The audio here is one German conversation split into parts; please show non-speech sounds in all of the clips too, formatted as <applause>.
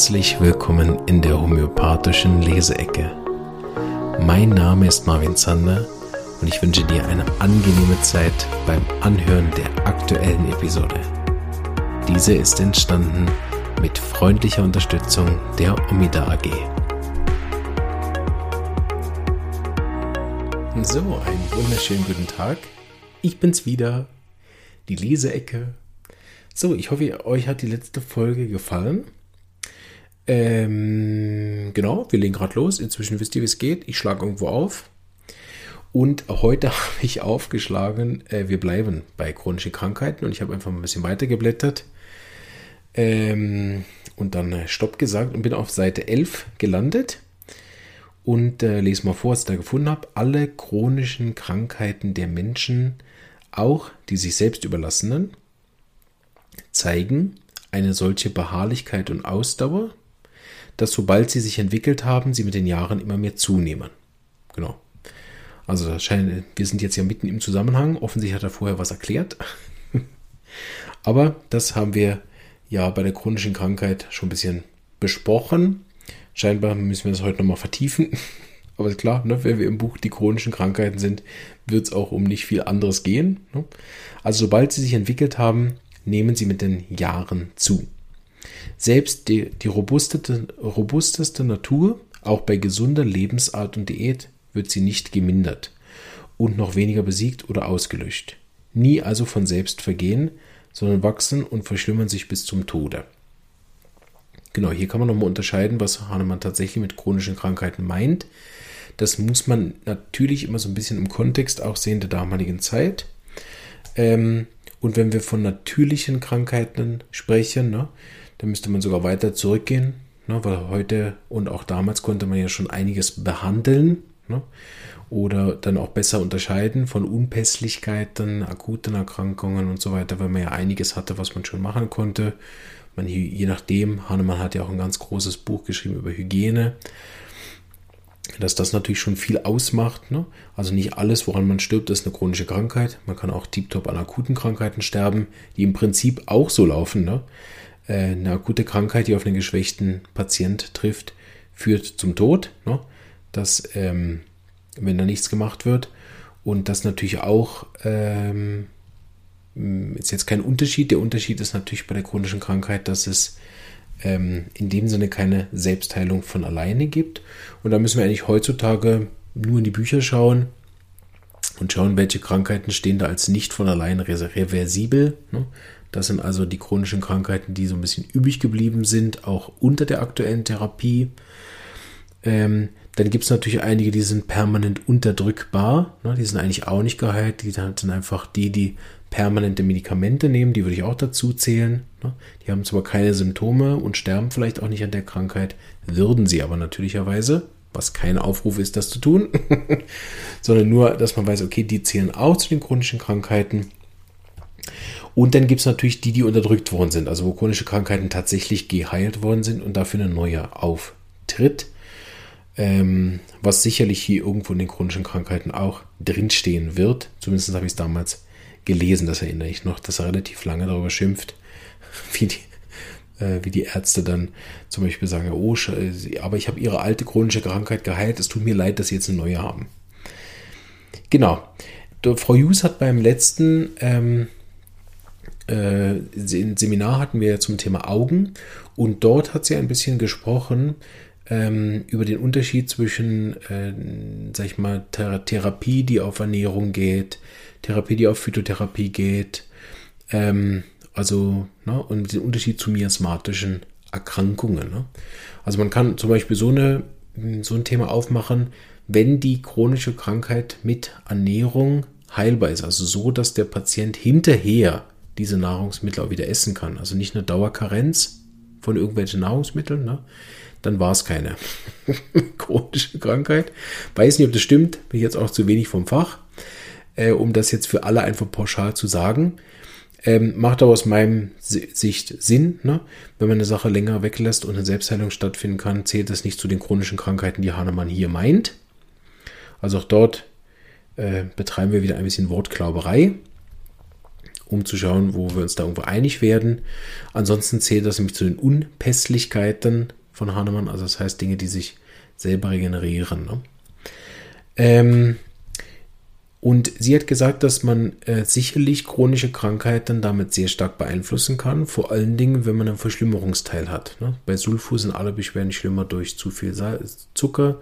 Herzlich willkommen in der homöopathischen Leseecke. Mein Name ist Marvin Zander und ich wünsche dir eine angenehme Zeit beim Anhören der aktuellen Episode. Diese ist entstanden mit freundlicher Unterstützung der Omida AG. So, einen wunderschönen guten Tag. Ich bin's wieder, die Leseecke. So, ich hoffe, euch hat die letzte Folge gefallen. Ähm, genau, wir legen gerade los. Inzwischen wisst ihr, wie es geht. Ich schlage irgendwo auf. Und heute <laughs> habe ich aufgeschlagen, äh, wir bleiben bei chronischen Krankheiten und ich habe einfach mal ein bisschen weitergeblättert ähm, und dann äh, Stopp gesagt und bin auf Seite 11 gelandet und äh, lese mal vor, was ich da gefunden habe. Alle chronischen Krankheiten der Menschen, auch die sich selbst überlassenen, zeigen eine solche Beharrlichkeit und Ausdauer, dass sobald sie sich entwickelt haben, sie mit den Jahren immer mehr zunehmen. Genau. Also wir sind jetzt ja mitten im Zusammenhang. Offensichtlich hat er vorher was erklärt. <laughs> Aber das haben wir ja bei der chronischen Krankheit schon ein bisschen besprochen. Scheinbar müssen wir das heute nochmal vertiefen. <laughs> Aber klar, ne, wenn wir im Buch die chronischen Krankheiten sind, wird es auch um nicht viel anderes gehen. Ne? Also sobald sie sich entwickelt haben, nehmen sie mit den Jahren zu. Selbst die, die robusteste, robusteste Natur, auch bei gesunder Lebensart und Diät, wird sie nicht gemindert und noch weniger besiegt oder ausgelöscht. Nie also von selbst vergehen, sondern wachsen und verschlimmern sich bis zum Tode. Genau, hier kann man nochmal unterscheiden, was Hahnemann tatsächlich mit chronischen Krankheiten meint. Das muss man natürlich immer so ein bisschen im Kontext auch sehen der damaligen Zeit. Ähm, und wenn wir von natürlichen Krankheiten sprechen, ne, dann müsste man sogar weiter zurückgehen, ne, weil heute und auch damals konnte man ja schon einiges behandeln ne, oder dann auch besser unterscheiden von Unpässlichkeiten, akuten Erkrankungen und so weiter, weil man ja einiges hatte, was man schon machen konnte. Man, je nachdem, Hahnemann hat ja auch ein ganz großes Buch geschrieben über Hygiene dass das natürlich schon viel ausmacht. Ne? Also nicht alles, woran man stirbt, ist eine chronische Krankheit. Man kann auch tiptop an akuten Krankheiten sterben, die im Prinzip auch so laufen. Ne? Äh, eine akute Krankheit, die auf einen geschwächten Patient trifft, führt zum Tod. Ne? Das, ähm, wenn da nichts gemacht wird. Und das natürlich auch ähm, ist jetzt kein Unterschied. Der Unterschied ist natürlich bei der chronischen Krankheit, dass es ähm, in dem Sinne keine Selbstheilung von alleine gibt. Und da müssen wir eigentlich heutzutage nur in die Bücher schauen und schauen, welche Krankheiten stehen da als nicht von allein reversibel. Ne? Das sind also die chronischen Krankheiten, die so ein bisschen übrig geblieben sind, auch unter der aktuellen Therapie. Ähm, dann gibt es natürlich einige, die sind permanent unterdrückbar. Ne? Die sind eigentlich auch nicht geheilt. Die sind einfach die, die permanente Medikamente nehmen, die würde ich auch dazu zählen. Ne? Die haben zwar keine Symptome und sterben vielleicht auch nicht an der Krankheit, würden sie aber natürlicherweise, was kein Aufruf ist, das zu tun, <laughs> sondern nur, dass man weiß, okay, die zählen auch zu den chronischen Krankheiten. Und dann gibt es natürlich die, die unterdrückt worden sind, also wo chronische Krankheiten tatsächlich geheilt worden sind und dafür eine neue auftritt. Ähm, was sicherlich hier irgendwo in den chronischen Krankheiten auch drinstehen wird. Zumindest habe ich es damals gelesen, das erinnere ich noch, dass er relativ lange darüber schimpft, <laughs> wie die, äh, wie die Ärzte dann zum Beispiel sagen, oh, aber ich habe ihre alte chronische Krankheit geheilt, es tut mir leid, dass sie jetzt eine neue haben. Genau. Frau Hughes hat beim letzten ähm, äh, Seminar hatten wir zum Thema Augen und dort hat sie ein bisschen gesprochen ähm, über den Unterschied zwischen, äh, sag ich mal, Thera Therapie, die auf Ernährung geht, Therapie, die auf Phytotherapie geht. Ähm, also, ne, und den Unterschied zu miasmatischen Erkrankungen. Ne? Also man kann zum Beispiel so, eine, so ein Thema aufmachen, wenn die chronische Krankheit mit Ernährung heilbar ist. Also so, dass der Patient hinterher diese Nahrungsmittel auch wieder essen kann. Also nicht eine Dauerkarenz von irgendwelchen Nahrungsmitteln, ne? dann war es keine <laughs> chronische Krankheit. Weiß nicht, ob das stimmt, bin jetzt auch zu wenig vom Fach äh, um das jetzt für alle einfach pauschal zu sagen. Ähm, macht aber aus meinem Sicht Sinn. Ne? Wenn man eine Sache länger weglässt und eine Selbstheilung stattfinden kann, zählt das nicht zu den chronischen Krankheiten, die Hahnemann hier meint. Also auch dort äh, betreiben wir wieder ein bisschen Wortklauberei. Um zu schauen, wo wir uns da irgendwo einig werden. Ansonsten zählt das nämlich zu den Unpässlichkeiten von Hahnemann, also das heißt Dinge, die sich selber regenerieren. Ne? Ähm, und sie hat gesagt, dass man äh, sicherlich chronische Krankheiten damit sehr stark beeinflussen kann, vor allen Dingen, wenn man einen Verschlimmerungsteil hat. Ne? Bei Sulfur sind alle Beschwerden schlimmer durch zu viel Salz, Zucker.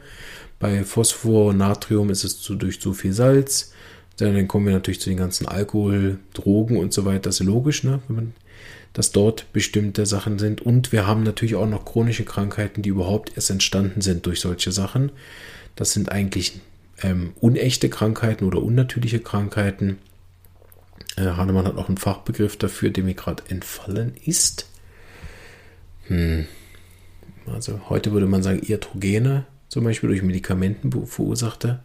Bei Phosphor Natrium ist es zu, durch zu viel Salz. Dann kommen wir natürlich zu den ganzen Alkohol, Drogen und so weiter. Das ist logisch, ne? wenn man, dass dort bestimmte Sachen sind. Und wir haben natürlich auch noch chronische Krankheiten, die überhaupt erst entstanden sind durch solche Sachen. Das sind eigentlich ähm, unechte Krankheiten oder unnatürliche Krankheiten. Äh, Hahnemann hat auch einen Fachbegriff dafür, der mir gerade entfallen ist. Hm. Also heute würde man sagen Iatrogene, zum Beispiel durch Medikamenten verursachte.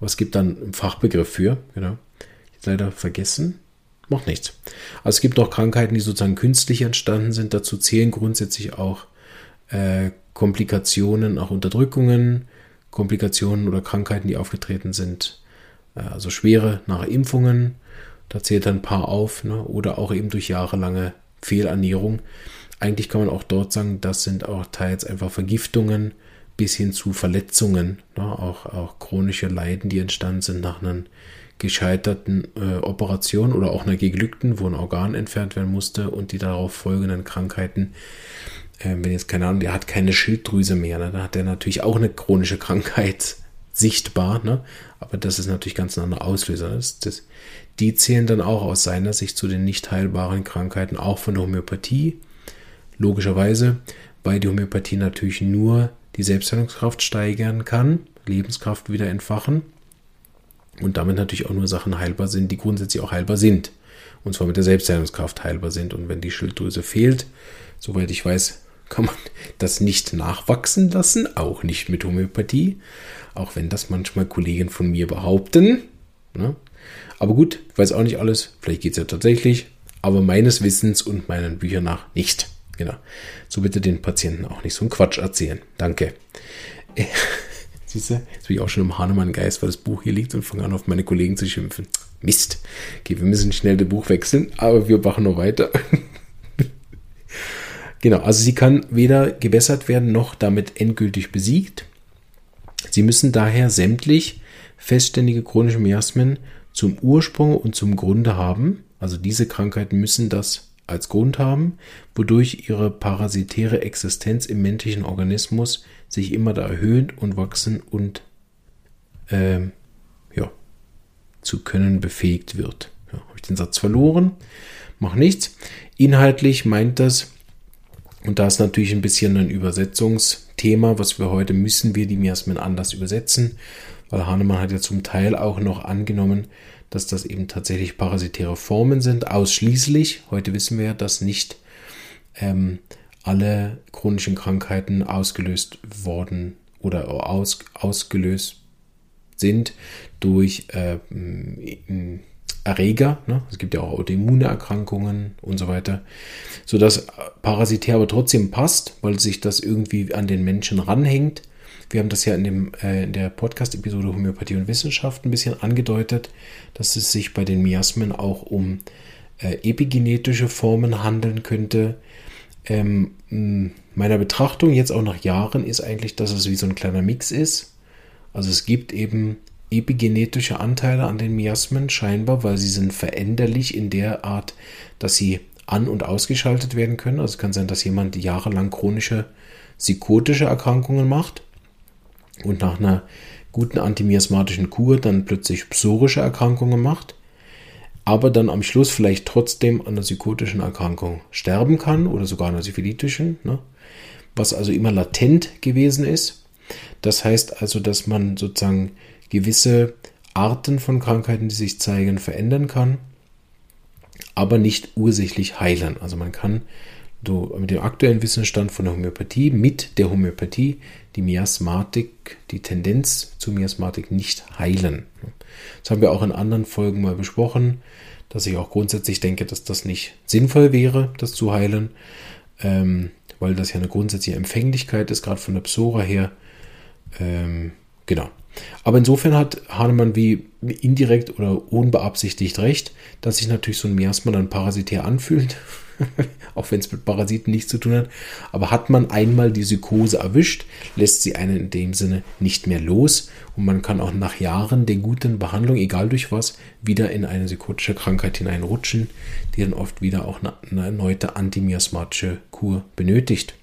Es gibt dann einen Fachbegriff für, genau. Leider vergessen. Macht nichts. Also es gibt auch Krankheiten, die sozusagen künstlich entstanden sind. Dazu zählen grundsätzlich auch äh, Komplikationen, auch Unterdrückungen, Komplikationen oder Krankheiten, die aufgetreten sind, äh, also schwere nach Impfungen, da zählt ein paar auf, ne? oder auch eben durch jahrelange Fehlernährung. Eigentlich kann man auch dort sagen, das sind auch teils einfach Vergiftungen bis hin zu Verletzungen, ne? auch, auch chronische Leiden, die entstanden sind nach einer gescheiterten äh, Operation oder auch einer geglückten, wo ein Organ entfernt werden musste und die darauf folgenden Krankheiten äh, wenn jetzt keine Ahnung, der hat keine Schilddrüse mehr, ne, dann hat er natürlich auch eine chronische Krankheit <laughs> sichtbar, ne? aber das ist natürlich ganz ein anderer Auslöser. Das, das, die zählen dann auch aus seiner Sicht zu den nicht heilbaren Krankheiten, auch von der Homöopathie. Logischerweise, weil die Homöopathie natürlich nur die Selbstheilungskraft steigern kann, Lebenskraft wieder entfachen und damit natürlich auch nur Sachen heilbar sind, die grundsätzlich auch heilbar sind. Und zwar mit der Selbstheilungskraft heilbar sind. Und wenn die Schilddrüse fehlt, soweit ich weiß, kann man <laughs> das nicht nachwachsen lassen, auch nicht mit Homöopathie, auch wenn das manchmal Kollegen von mir behaupten. Ne? Aber gut, weiß auch nicht alles, vielleicht geht es ja tatsächlich, aber meines Wissens und meinen Büchern nach nicht. Genau. So bitte den Patienten auch nicht so einen Quatsch erzählen. Danke. <laughs> Siehst du, jetzt bin ich auch schon im Hahnemann-Geist, weil das Buch hier liegt und fange an, auf meine Kollegen zu schimpfen. Mist. Okay, wir müssen schnell das Buch wechseln, aber wir machen noch weiter. <laughs> Genau, also sie kann weder gebessert werden noch damit endgültig besiegt. Sie müssen daher sämtlich festständige chronische Miasmen zum Ursprung und zum Grunde haben. Also diese Krankheiten müssen das als Grund haben, wodurch ihre parasitäre Existenz im menschlichen Organismus sich immer da erhöhen und wachsen und äh, ja, zu können befähigt wird. Ja, Habe ich den Satz verloren? Mach nichts. Inhaltlich meint das, und da ist natürlich ein bisschen ein Übersetzungsthema, was wir heute müssen wir die Miasmen anders übersetzen, weil Hahnemann hat ja zum Teil auch noch angenommen, dass das eben tatsächlich parasitäre Formen sind, ausschließlich. Heute wissen wir dass nicht ähm, alle chronischen Krankheiten ausgelöst worden oder aus, ausgelöst sind durch äh, Erreger. Ne? Es gibt ja auch Autoimmune Erkrankungen und so weiter. Sodass parasitär aber trotzdem passt, weil sich das irgendwie an den Menschen ranhängt. Wir haben das ja in, dem, äh, in der Podcast-Episode Homöopathie und Wissenschaft ein bisschen angedeutet, dass es sich bei den Miasmen auch um äh, epigenetische Formen handeln könnte. Ähm, meiner Betrachtung jetzt auch nach Jahren ist eigentlich, dass es wie so ein kleiner Mix ist. Also es gibt eben epigenetische Anteile an den Miasmen scheinbar, weil sie sind veränderlich in der Art, dass sie an- und ausgeschaltet werden können. Also es kann sein, dass jemand jahrelang chronische psychotische Erkrankungen macht und nach einer guten antimiasmatischen Kur dann plötzlich psorische Erkrankungen macht, aber dann am Schluss vielleicht trotzdem an einer psychotischen Erkrankung sterben kann oder sogar einer syphilitischen, ne? was also immer latent gewesen ist. Das heißt also, dass man sozusagen gewisse Arten von Krankheiten, die sich zeigen, verändern kann, aber nicht ursächlich heilen. Also man kann mit dem aktuellen Wissensstand von der Homöopathie, mit der Homöopathie, die Miasmatik, die Tendenz zu Miasmatik nicht heilen. Das haben wir auch in anderen Folgen mal besprochen, dass ich auch grundsätzlich denke, dass das nicht sinnvoll wäre, das zu heilen, ähm, weil das ja eine grundsätzliche Empfänglichkeit ist, gerade von der Psora her. Ähm, genau. Aber insofern hat Hahnemann wie indirekt oder unbeabsichtigt recht, dass sich natürlich so ein Miasma dann parasitär anfühlt, <laughs> auch wenn es mit Parasiten nichts zu tun hat. Aber hat man einmal die Psychose erwischt, lässt sie einen in dem Sinne nicht mehr los und man kann auch nach Jahren der guten Behandlung, egal durch was, wieder in eine psychotische Krankheit hineinrutschen, die dann oft wieder auch eine, eine erneute antimiasmatische Kur benötigt.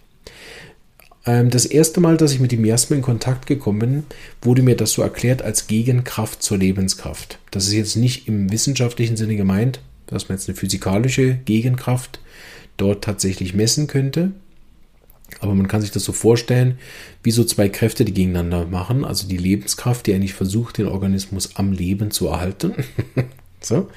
Ähm, das erste Mal, dass ich mit dem Miasma in Kontakt gekommen bin, wurde mir das so erklärt als Gegenkraft zur Lebenskraft. Das ist jetzt nicht im wissenschaftlichen Sinne gemeint, dass man jetzt eine physikalische Gegenkraft dort tatsächlich messen könnte. Aber man kann sich das so vorstellen, wie so zwei Kräfte, die gegeneinander machen. Also die Lebenskraft, die eigentlich versucht, den Organismus am Leben zu erhalten. <laughs> so.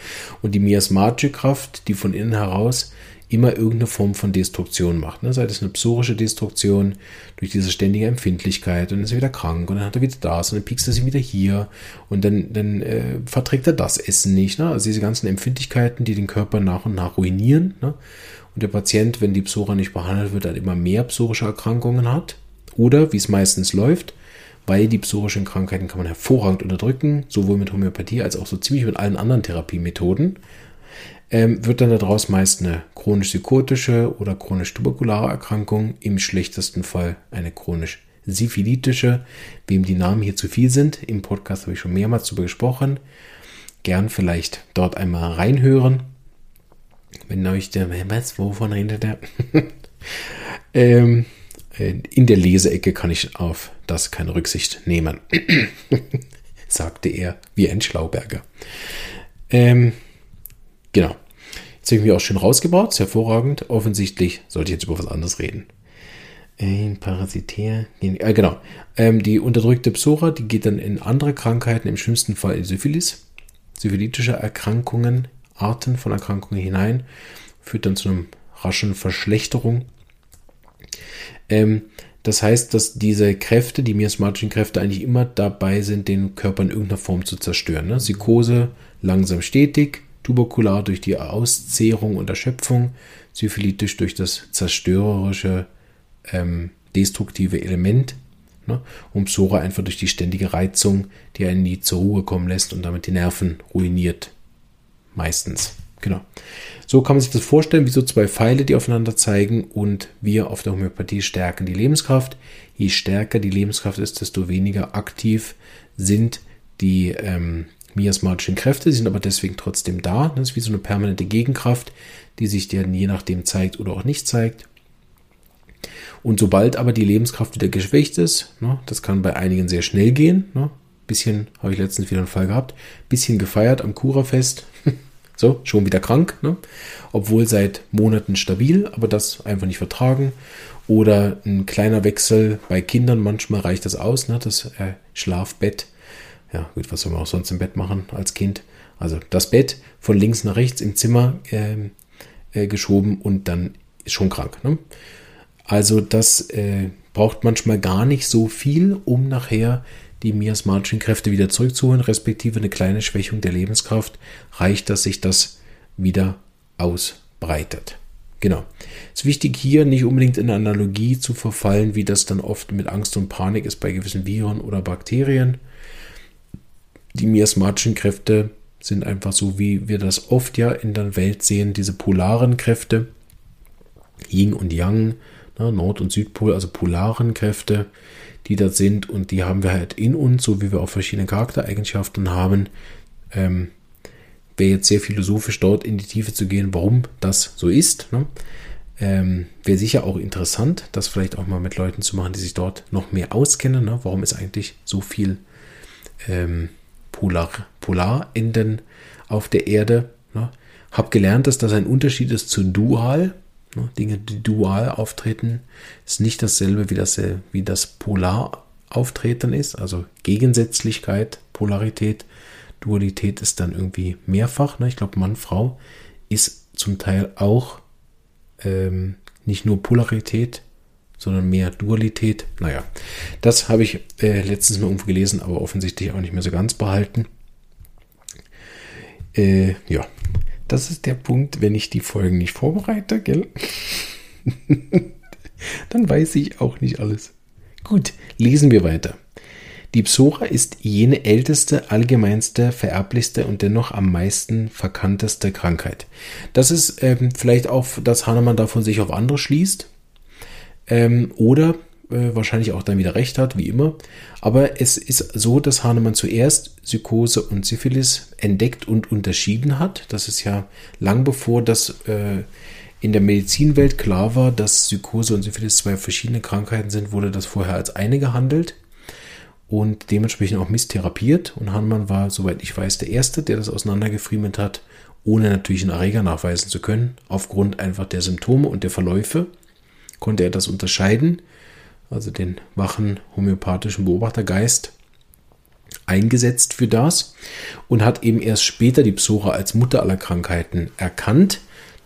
Und die miasmatische Kraft, die von innen heraus immer irgendeine Form von Destruktion macht. Ne? Sei es eine psorische Destruktion durch diese ständige Empfindlichkeit und ist er wieder krank und dann hat er wieder das und dann piekst er sich wieder hier und dann, dann äh, verträgt er das Essen nicht. Ne? Also diese ganzen Empfindlichkeiten, die den Körper nach und nach ruinieren. Ne? Und der Patient, wenn die Psora nicht behandelt wird, dann immer mehr psorische Erkrankungen hat. Oder, wie es meistens läuft, weil die psorischen Krankheiten kann man hervorragend unterdrücken, sowohl mit Homöopathie als auch so ziemlich mit allen anderen Therapiemethoden ähm, wird dann daraus meist eine chronisch-psychotische oder chronisch-tuberkulare Erkrankung, im schlechtesten Fall eine chronisch syphilitische. Wem die Namen hier zu viel sind, im Podcast habe ich schon mehrmals darüber gesprochen. Gern vielleicht dort einmal reinhören. Wenn euch der, was, wovon redet der? <laughs> ähm, in der Leseecke kann ich auf das keine Rücksicht nehmen, <clears throat> sagte er wie ein Schlauberger. Ähm, Genau. Jetzt habe ich mich auch schön rausgebaut, ist hervorragend. Offensichtlich sollte ich jetzt über was anderes reden. Ein Parasitär. Äh, genau. Ähm, die unterdrückte Psora, die geht dann in andere Krankheiten, im schlimmsten Fall in Syphilis, syphilitische Erkrankungen, Arten von Erkrankungen hinein, führt dann zu einer raschen Verschlechterung. Ähm, das heißt, dass diese Kräfte, die miasmatischen Kräfte, eigentlich immer dabei sind, den Körper in irgendeiner Form zu zerstören. Ne? Psychose langsam stetig, tuberkular durch die Auszehrung und Erschöpfung, syphilitisch durch das zerstörerische, ähm, destruktive Element ne? und Psora einfach durch die ständige Reizung, die einen nie zur Ruhe kommen lässt und damit die Nerven ruiniert. Meistens. Genau. So kann man sich das vorstellen, wie so zwei Pfeile, die aufeinander zeigen und wir auf der Homöopathie stärken die Lebenskraft. Je stärker die Lebenskraft ist, desto weniger aktiv sind die ähm, miasmatischen Kräfte, sie sind aber deswegen trotzdem da. Das ist wie so eine permanente Gegenkraft, die sich dann je nachdem zeigt oder auch nicht zeigt. Und sobald aber die Lebenskraft wieder geschwächt ist, ne, das kann bei einigen sehr schnell gehen, ne, bisschen, habe ich letztens wieder einen Fall gehabt, bisschen gefeiert am Kurafest, so, schon wieder krank, ne, obwohl seit Monaten stabil, aber das einfach nicht vertragen. Oder ein kleiner Wechsel bei Kindern, manchmal reicht das aus, ne, das äh, Schlafbett ja, gut, was soll man auch sonst im Bett machen als Kind? Also das Bett von links nach rechts im Zimmer äh, äh, geschoben und dann ist schon krank. Ne? Also das äh, braucht manchmal gar nicht so viel, um nachher die miasmatischen Kräfte wieder zurückzuholen, respektive eine kleine Schwächung der Lebenskraft reicht, dass sich das wieder ausbreitet. Genau. Es ist wichtig hier nicht unbedingt in Analogie zu verfallen, wie das dann oft mit Angst und Panik ist bei gewissen Viren oder Bakterien die miasmatischen Kräfte sind einfach so, wie wir das oft ja in der Welt sehen, diese polaren Kräfte, Yin und Yang, ne, Nord- und Südpol, also polaren Kräfte, die da sind und die haben wir halt in uns, so wie wir auch verschiedene Charaktereigenschaften haben. Ähm, Wäre jetzt sehr philosophisch dort in die Tiefe zu gehen, warum das so ist. Ne? Ähm, Wäre sicher auch interessant, das vielleicht auch mal mit Leuten zu machen, die sich dort noch mehr auskennen. Ne? Warum ist eigentlich so viel ähm, Polar, Polarenden auf der Erde. Ne? Hab gelernt, dass das ein Unterschied ist zu dual. Ne? Dinge, die dual auftreten, ist nicht dasselbe wie das, äh, wie das Polarauftreten ist. Also Gegensätzlichkeit, Polarität. Dualität ist dann irgendwie mehrfach. Ne? Ich glaube, Mann, Frau ist zum Teil auch ähm, nicht nur Polarität, sondern mehr Dualität. Naja, das habe ich äh, letztens mal irgendwo gelesen, aber offensichtlich auch nicht mehr so ganz behalten. Äh, ja, das ist der Punkt, wenn ich die Folgen nicht vorbereite, gell? <laughs> Dann weiß ich auch nicht alles. Gut, lesen wir weiter. Die Psora ist jene älteste, allgemeinste, vererblichste und dennoch am meisten verkannteste Krankheit. Das ist ähm, vielleicht auch, dass Hahnemann davon sich auf andere schließt. Ähm, oder äh, wahrscheinlich auch dann wieder recht hat, wie immer. Aber es ist so, dass Hahnemann zuerst Psychose und Syphilis entdeckt und unterschieden hat. Das ist ja lang bevor das äh, in der Medizinwelt klar war, dass Psychose und Syphilis zwei verschiedene Krankheiten sind, wurde das vorher als eine gehandelt und dementsprechend auch misstherapiert. Und Hahnemann war, soweit ich weiß, der Erste, der das auseinandergefriemelt hat, ohne natürlich einen Erreger nachweisen zu können. Aufgrund einfach der Symptome und der Verläufe konnte er das unterscheiden, also den wachen homöopathischen Beobachtergeist eingesetzt für das und hat eben erst später die Psora als Mutter aller Krankheiten erkannt.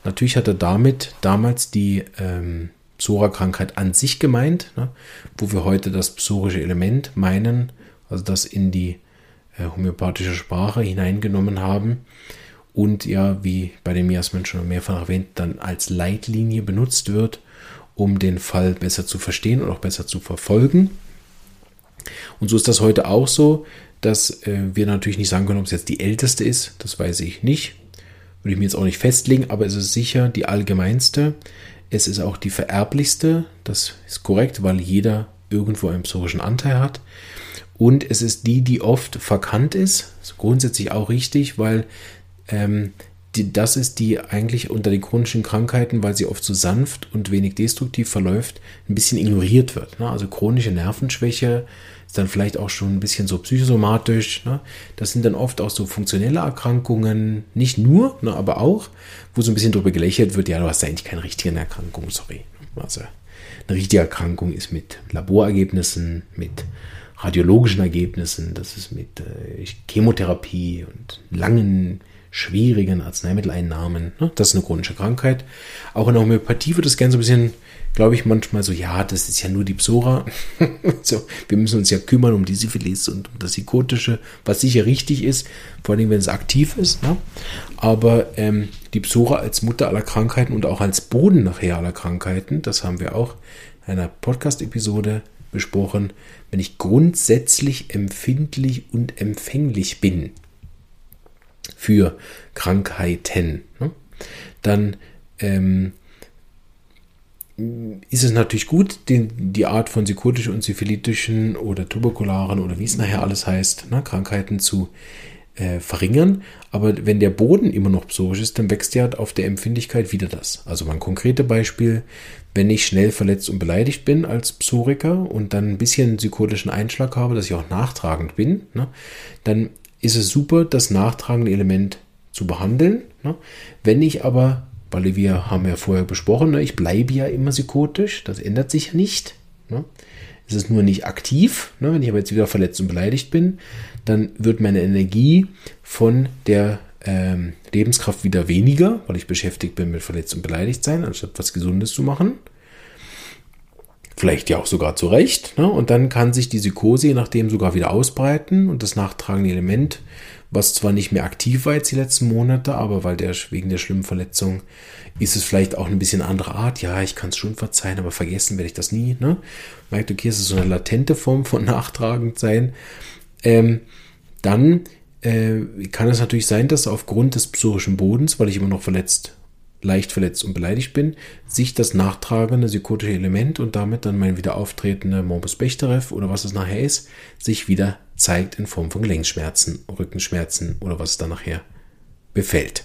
Natürlich hat er damit damals die ähm, Psora-Krankheit an sich gemeint, ne, wo wir heute das psorische Element meinen, also das in die äh, homöopathische Sprache hineingenommen haben und ja, wie bei dem Miasmen schon mehrfach erwähnt, dann als Leitlinie benutzt wird, um den Fall besser zu verstehen und auch besser zu verfolgen. Und so ist das heute auch so, dass äh, wir natürlich nicht sagen können, ob es jetzt die älteste ist, das weiß ich nicht. Würde ich mir jetzt auch nicht festlegen, aber es ist sicher die allgemeinste. Es ist auch die vererblichste, das ist korrekt, weil jeder irgendwo einen psorischen Anteil hat. Und es ist die, die oft verkannt ist, ist grundsätzlich auch richtig, weil ähm, die, das ist die eigentlich unter den chronischen Krankheiten, weil sie oft so sanft und wenig destruktiv verläuft, ein bisschen ignoriert wird. Ne? Also chronische Nervenschwäche ist dann vielleicht auch schon ein bisschen so psychosomatisch. Ne? Das sind dann oft auch so funktionelle Erkrankungen, nicht nur, ne, aber auch, wo so ein bisschen drüber gelächelt wird, ja, du hast ja eigentlich keine richtige Erkrankung, sorry. Also eine richtige Erkrankung ist mit Laborergebnissen, mit radiologischen Ergebnissen, das ist mit äh, Chemotherapie und langen schwierigen Arzneimitteleinnahmen. Ne? Das ist eine chronische Krankheit. Auch in der Homöopathie wird das gerne so ein bisschen glaube ich manchmal so, ja, das ist ja nur die Psora. <laughs> so, wir müssen uns ja kümmern um die Syphilis und um das Psychotische, was sicher richtig ist, vor allem wenn es aktiv ist. Ne? Aber ähm, die Psora als Mutter aller Krankheiten und auch als Boden nachher aller Krankheiten, das haben wir auch in einer Podcast-Episode besprochen, wenn ich grundsätzlich empfindlich und empfänglich bin für Krankheiten, ne? dann ähm, ist es natürlich gut, den, die Art von psychotischen und syphilitischen oder tuberkularen oder wie es nachher alles heißt, ne, Krankheiten zu äh, verringern. Aber wenn der Boden immer noch psorisch ist, dann wächst ja auf der Empfindlichkeit wieder das. Also mal ein konkretes Beispiel, wenn ich schnell verletzt und beleidigt bin als Psoriker und dann ein bisschen psychotischen Einschlag habe, dass ich auch nachtragend bin, ne, dann ist es super, das nachtragende Element zu behandeln. Ne. Wenn ich aber weil wir haben ja vorher besprochen, ne, ich bleibe ja immer psychotisch, das ändert sich ja nicht. Ne? Es ist nur nicht aktiv. Ne? Wenn ich aber jetzt wieder verletzt und beleidigt bin, dann wird meine Energie von der ähm, Lebenskraft wieder weniger, weil ich beschäftigt bin mit verletzt und beleidigt sein, anstatt was Gesundes zu machen. Vielleicht ja auch sogar zu Recht. Ne? Und dann kann sich die Psychose je nachdem sogar wieder ausbreiten und das nachtragende Element was zwar nicht mehr aktiv war jetzt die letzten Monate, aber weil der wegen der schlimmen Verletzung ist es vielleicht auch ein bisschen andere Art. Ja, ich kann es schon verzeihen, aber vergessen werde ich das nie. Ne? Merkt, okay, es ist so eine latente Form von <laughs> nachtragend sein. Ähm, dann äh, kann es natürlich sein, dass aufgrund des psorischen Bodens, weil ich immer noch verletzt leicht verletzt und beleidigt bin, sich das nachtragende psychotische Element und damit dann mein wieder auftretender Morbus Bechterew oder was es nachher ist, sich wieder zeigt in Form von Gelenkschmerzen, Rückenschmerzen oder was es dann nachher befällt.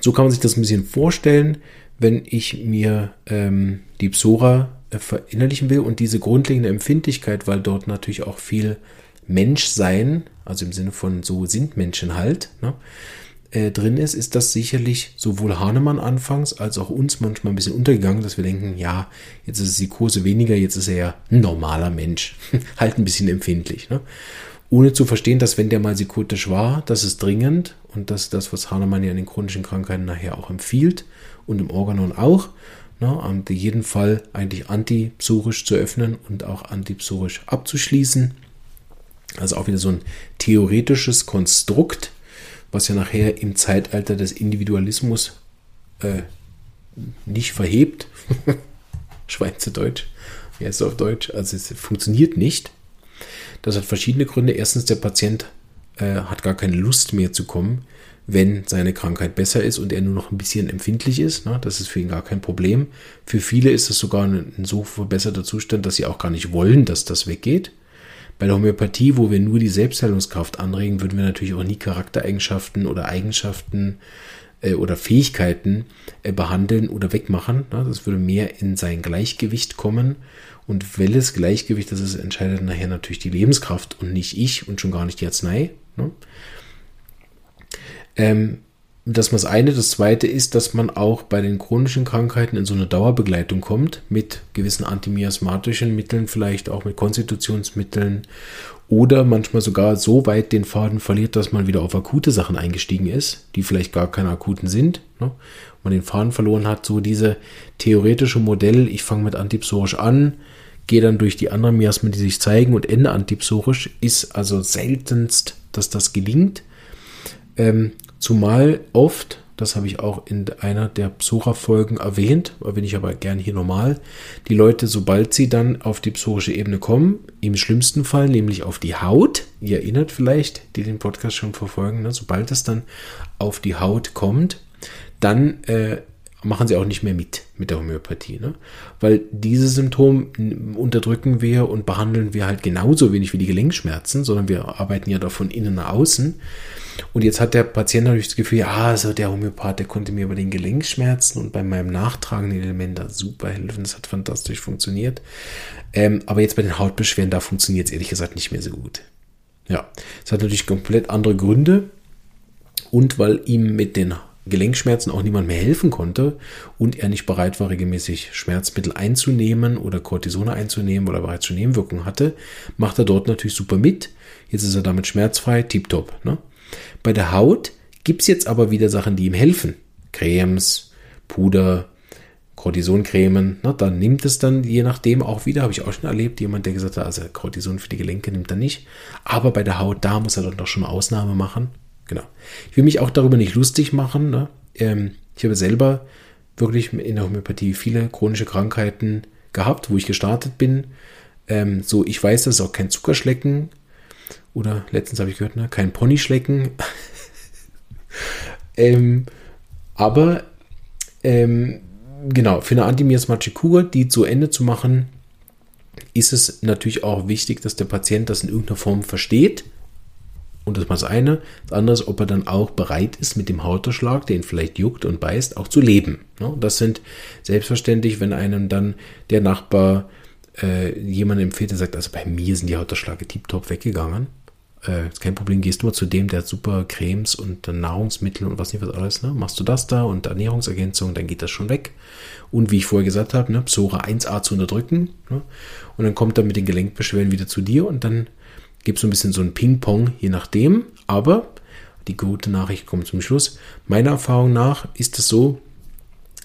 So kann man sich das ein bisschen vorstellen, wenn ich mir ähm, die Psora äh, verinnerlichen will und diese grundlegende Empfindlichkeit, weil dort natürlich auch viel Menschsein, also im Sinne von so sind Menschen halt, ne, äh, drin ist, ist das sicherlich sowohl Hahnemann anfangs als auch uns manchmal ein bisschen untergegangen, dass wir denken, ja, jetzt ist die Kurse weniger, jetzt ist er ja ein normaler Mensch. <laughs> halt ein bisschen empfindlich. Ne? Ohne zu verstehen, dass wenn der mal psychotisch war, das ist dringend und das ist das, was Hahnemann ja in den chronischen Krankheiten nachher auch empfiehlt und im Organon auch. Ne, und jeden Fall eigentlich antipsorisch zu öffnen und auch antipsorisch abzuschließen. Also auch wieder so ein theoretisches Konstrukt, was ja nachher im Zeitalter des Individualismus äh, nicht verhebt. <laughs> Schweizerdeutsch, wie heißt es auf Deutsch? Also es funktioniert nicht. Das hat verschiedene Gründe. Erstens, der Patient äh, hat gar keine Lust mehr zu kommen, wenn seine Krankheit besser ist und er nur noch ein bisschen empfindlich ist. Ne? Das ist für ihn gar kein Problem. Für viele ist es sogar ein, ein so verbesserter Zustand, dass sie auch gar nicht wollen, dass das weggeht. Bei der Homöopathie, wo wir nur die Selbstheilungskraft anregen, würden wir natürlich auch nie Charaktereigenschaften oder Eigenschaften äh, oder Fähigkeiten äh, behandeln oder wegmachen. Ne? Das würde mehr in sein Gleichgewicht kommen. Und welches Gleichgewicht das ist, entscheidet nachher natürlich die Lebenskraft und nicht ich und schon gar nicht die Arznei. Ne? Ähm, das war das eine. Das zweite ist, dass man auch bei den chronischen Krankheiten in so eine Dauerbegleitung kommt mit gewissen antimiasmatischen Mitteln, vielleicht auch mit Konstitutionsmitteln oder manchmal sogar so weit den Faden verliert, dass man wieder auf akute Sachen eingestiegen ist, die vielleicht gar keine akuten sind. Ne? Man den Faden verloren hat, so diese theoretische Modell, ich fange mit antipsorisch an, gehe dann durch die anderen Miasmen, die sich zeigen und ende antipsorisch, ist also seltenst, dass das gelingt. Ähm, Zumal oft, das habe ich auch in einer der Psora-Folgen erwähnt, erwähne ich aber gern hier normal, die Leute, sobald sie dann auf die psorische Ebene kommen, im schlimmsten Fall, nämlich auf die Haut, ihr erinnert vielleicht, die den Podcast schon verfolgen, ne, sobald es dann auf die Haut kommt, dann äh, machen sie auch nicht mehr mit mit der Homöopathie. Ne? Weil diese Symptome unterdrücken wir und behandeln wir halt genauso wenig wie die Gelenkschmerzen, sondern wir arbeiten ja da von innen nach außen. Und jetzt hat der Patient natürlich das Gefühl, ja, also der Homöopath, der konnte mir bei den Gelenkschmerzen und bei meinem nachtragenden Element da super helfen. Das hat fantastisch funktioniert. Ähm, aber jetzt bei den Hautbeschwerden, da funktioniert es ehrlich gesagt nicht mehr so gut. Ja, es hat natürlich komplett andere Gründe. Und weil ihm mit den Gelenkschmerzen auch niemand mehr helfen konnte und er nicht bereit war, regelmäßig Schmerzmittel einzunehmen oder Cortisone einzunehmen oder bereits schon Nebenwirkungen hatte, macht er dort natürlich super mit. Jetzt ist er damit schmerzfrei, tiptop. Ne? Bei der Haut gibt es jetzt aber wieder Sachen, die ihm helfen. Cremes, Puder, Cortisoncremen, ne, dann nimmt es dann je nachdem auch wieder, habe ich auch schon erlebt, jemand, der gesagt hat, also Cortison für die Gelenke nimmt er nicht, aber bei der Haut, da muss er dann doch schon eine Ausnahme machen, Genau. Ich will mich auch darüber nicht lustig machen. Ne? Ähm, ich habe selber wirklich in der Homöopathie viele chronische Krankheiten gehabt, wo ich gestartet bin. Ähm, so, ich weiß, dass es auch kein Zuckerschlecken oder letztens habe ich gehört, ne, kein Ponyschlecken. <laughs> ähm, aber ähm, genau, für eine antimiasmatische Kur, die zu Ende zu machen, ist es natürlich auch wichtig, dass der Patient das in irgendeiner Form versteht und das war das eine. Das andere ist, ob er dann auch bereit ist, mit dem Hauterschlag, den vielleicht juckt und beißt, auch zu leben. Das sind selbstverständlich, wenn einem dann der Nachbar äh, jemand empfiehlt, der sagt, also bei mir sind die Hauterschläge tiptop weggegangen. Äh, ist kein Problem, gehst du mal zu dem, der hat super Cremes und Nahrungsmittel und was nicht was alles. Ne? Machst du das da und Ernährungsergänzung, dann geht das schon weg. Und wie ich vorher gesagt habe, ne, Psora 1a zu unterdrücken. Ne? Und dann kommt er mit den Gelenkbeschwerden wieder zu dir und dann gibt so ein bisschen so ein Ping-Pong, je nachdem. Aber die gute Nachricht kommt zum Schluss. Meiner Erfahrung nach ist es so,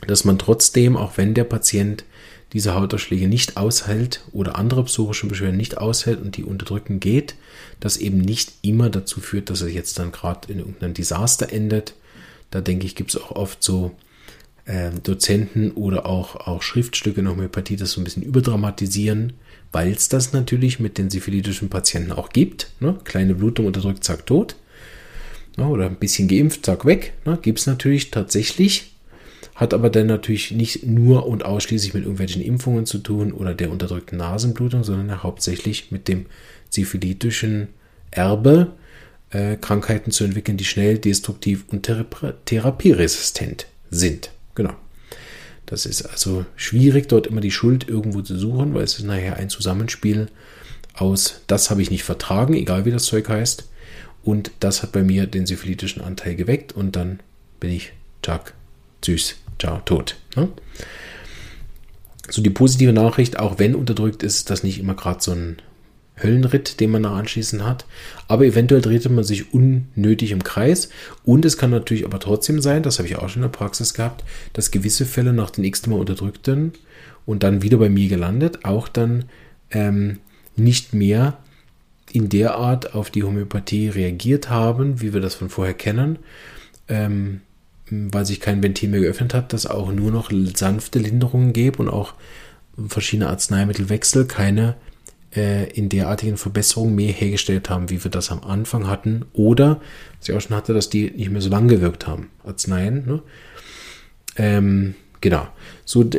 dass man trotzdem, auch wenn der Patient diese Hautausschläge nicht aushält oder andere psorische Beschwerden nicht aushält und die unterdrücken geht, das eben nicht immer dazu führt, dass er jetzt dann gerade in irgendeinem Desaster endet. Da denke ich, gibt es auch oft so äh, Dozenten oder auch, auch Schriftstücke in Homöopathie, das so ein bisschen überdramatisieren weil es das natürlich mit den syphilitischen Patienten auch gibt. Ne? Kleine Blutung unterdrückt, zack, tot. Ne? Oder ein bisschen geimpft, zack, weg. Ne? Gibt es natürlich tatsächlich. Hat aber dann natürlich nicht nur und ausschließlich mit irgendwelchen Impfungen zu tun oder der unterdrückten Nasenblutung, sondern hauptsächlich mit dem syphilitischen Erbe, äh, Krankheiten zu entwickeln, die schnell destruktiv und therapieresistent sind. Genau. Das ist also schwierig, dort immer die Schuld irgendwo zu suchen, weil es ist nachher ein Zusammenspiel aus, das habe ich nicht vertragen, egal wie das Zeug heißt. Und das hat bei mir den syphilitischen Anteil geweckt und dann bin ich, tschak, süß, tot. Ne? So die positive Nachricht, auch wenn unterdrückt ist, dass nicht immer gerade so ein Höllenritt, den man da anschließend hat. Aber eventuell drehte man sich unnötig im Kreis. Und es kann natürlich aber trotzdem sein, das habe ich auch schon in der Praxis gehabt, dass gewisse Fälle nach den nächsten Mal unterdrückten und dann wieder bei mir gelandet, auch dann ähm, nicht mehr in der Art auf die Homöopathie reagiert haben, wie wir das von vorher kennen, ähm, weil sich kein Ventil mehr geöffnet hat, dass auch nur noch sanfte Linderungen gäbe und auch verschiedene Arzneimittelwechsel keine äh, in derartigen Verbesserungen mehr hergestellt haben, wie wir das am Anfang hatten. Oder, was ich auch schon hatte, dass die nicht mehr so lange gewirkt haben. Arzneien. Ne? Ähm, genau. So,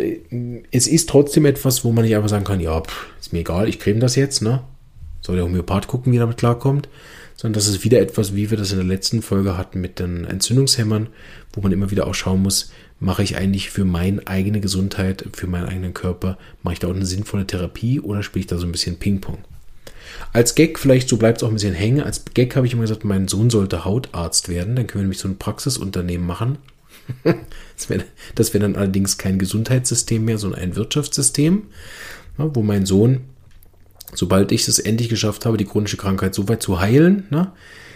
es ist trotzdem etwas, wo man nicht einfach sagen kann, ja, pff, ist mir egal, ich creme das jetzt. Ne? Soll der Homöopath gucken, wie er damit klarkommt sondern das ist wieder etwas, wie wir das in der letzten Folge hatten mit den Entzündungshämmern, wo man immer wieder auch schauen muss, mache ich eigentlich für meine eigene Gesundheit, für meinen eigenen Körper, mache ich da auch eine sinnvolle Therapie oder spiele ich da so ein bisschen Ping-Pong? Als Gag, vielleicht so bleibt es auch ein bisschen hängen, als Gag habe ich immer gesagt, mein Sohn sollte Hautarzt werden, dann können wir nämlich so ein Praxisunternehmen machen. <laughs> das wäre wär dann allerdings kein Gesundheitssystem mehr, sondern ein Wirtschaftssystem, wo mein Sohn sobald ich es endlich geschafft habe, die chronische Krankheit so weit zu heilen, ne?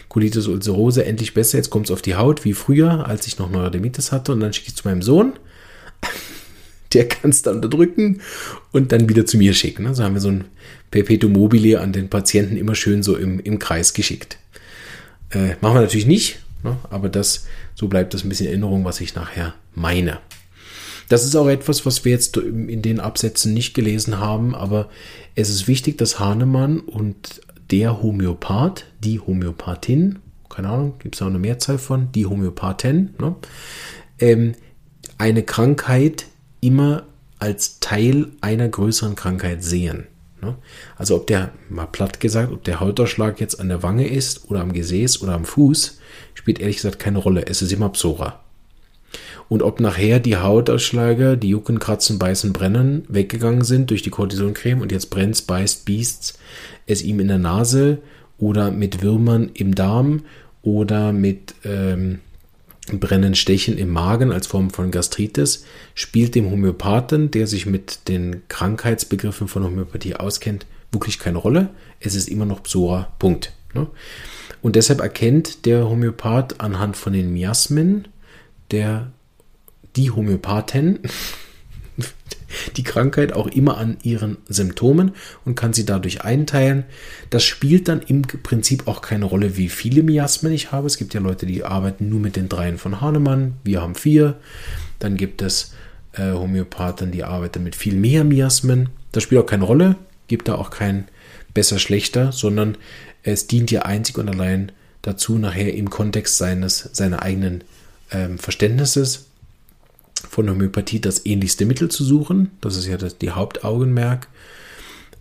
Colitis ulcerose endlich besser, jetzt kommt es auf die Haut, wie früher, als ich noch Neurodermitis hatte, und dann schicke ich es zu meinem Sohn, <laughs> der kann es dann unterdrücken und dann wieder zu mir schicken. Ne? So haben wir so ein Perpetuum mobile an den Patienten immer schön so im, im Kreis geschickt. Äh, machen wir natürlich nicht, ne? aber das, so bleibt das ein bisschen Erinnerung, was ich nachher meine. Das ist auch etwas, was wir jetzt in den Absätzen nicht gelesen haben, aber es ist wichtig, dass Hahnemann und der Homöopath, die Homöopathin, keine Ahnung, gibt es auch eine Mehrzahl von, die Homöopathin, ne, ähm, eine Krankheit immer als Teil einer größeren Krankheit sehen. Ne? Also ob der, mal platt gesagt, ob der Hautausschlag jetzt an der Wange ist oder am Gesäß oder am Fuß, spielt ehrlich gesagt keine Rolle. Es ist immer Psora. Und ob nachher die Hautausschläge, die Jucken, Kratzen, Beißen, Brennen weggegangen sind durch die Cortisoncreme und jetzt brennt, beißt, biest es ihm in der Nase oder mit Würmern im Darm oder mit ähm, Brennen, Stechen im Magen als Form von Gastritis, spielt dem Homöopathen, der sich mit den Krankheitsbegriffen von Homöopathie auskennt, wirklich keine Rolle. Es ist immer noch Psora. Punkt. Ne? Und deshalb erkennt der Homöopath anhand von den Miasmen der die Homöopathen die Krankheit auch immer an ihren Symptomen und kann sie dadurch einteilen. Das spielt dann im Prinzip auch keine Rolle, wie viele Miasmen ich habe. Es gibt ja Leute, die arbeiten nur mit den dreien von Hahnemann. Wir haben vier. Dann gibt es äh, Homöopathen, die arbeiten mit viel mehr Miasmen. Das spielt auch keine Rolle. Gibt da auch kein besser, schlechter, sondern es dient ja einzig und allein dazu, nachher im Kontext seines, seiner eigenen ähm, Verständnisses von Homöopathie das ähnlichste Mittel zu suchen. Das ist ja das, die Hauptaugenmerk,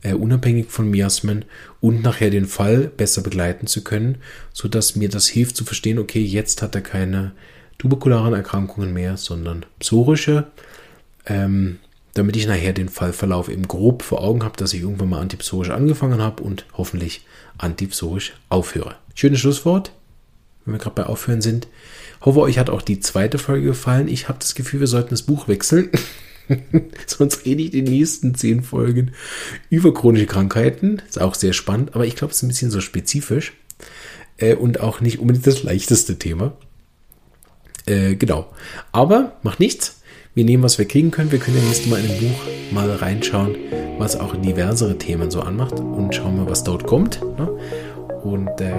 äh, unabhängig von Miasmen und nachher den Fall besser begleiten zu können, sodass mir das hilft zu verstehen, okay, jetzt hat er keine tuberkularen Erkrankungen mehr, sondern psorische, ähm, damit ich nachher den Fallverlauf eben grob vor Augen habe, dass ich irgendwann mal antipsorisch angefangen habe und hoffentlich antipsorisch aufhöre. Schönes Schlusswort, wenn wir gerade bei Aufhören sind. Hoffe, euch hat auch die zweite Folge gefallen. Ich habe das Gefühl, wir sollten das Buch wechseln. <laughs> Sonst rede ich die nächsten zehn Folgen über chronische Krankheiten. Ist auch sehr spannend, aber ich glaube, es ist ein bisschen so spezifisch äh, und auch nicht unbedingt das leichteste Thema. Äh, genau. Aber macht nichts. Wir nehmen, was wir kriegen können. Wir können ja nächstes Mal in dem Buch mal reinschauen, was auch diversere Themen so anmacht und schauen mal, was dort kommt. Ne? Und äh,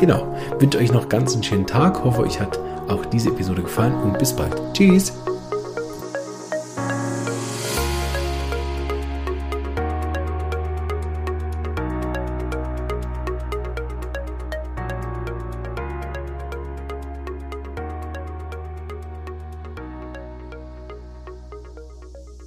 Genau. Wünsche euch noch ganz einen schönen Tag. Hoffe, euch hat auch diese Episode gefallen und bis bald. Tschüss.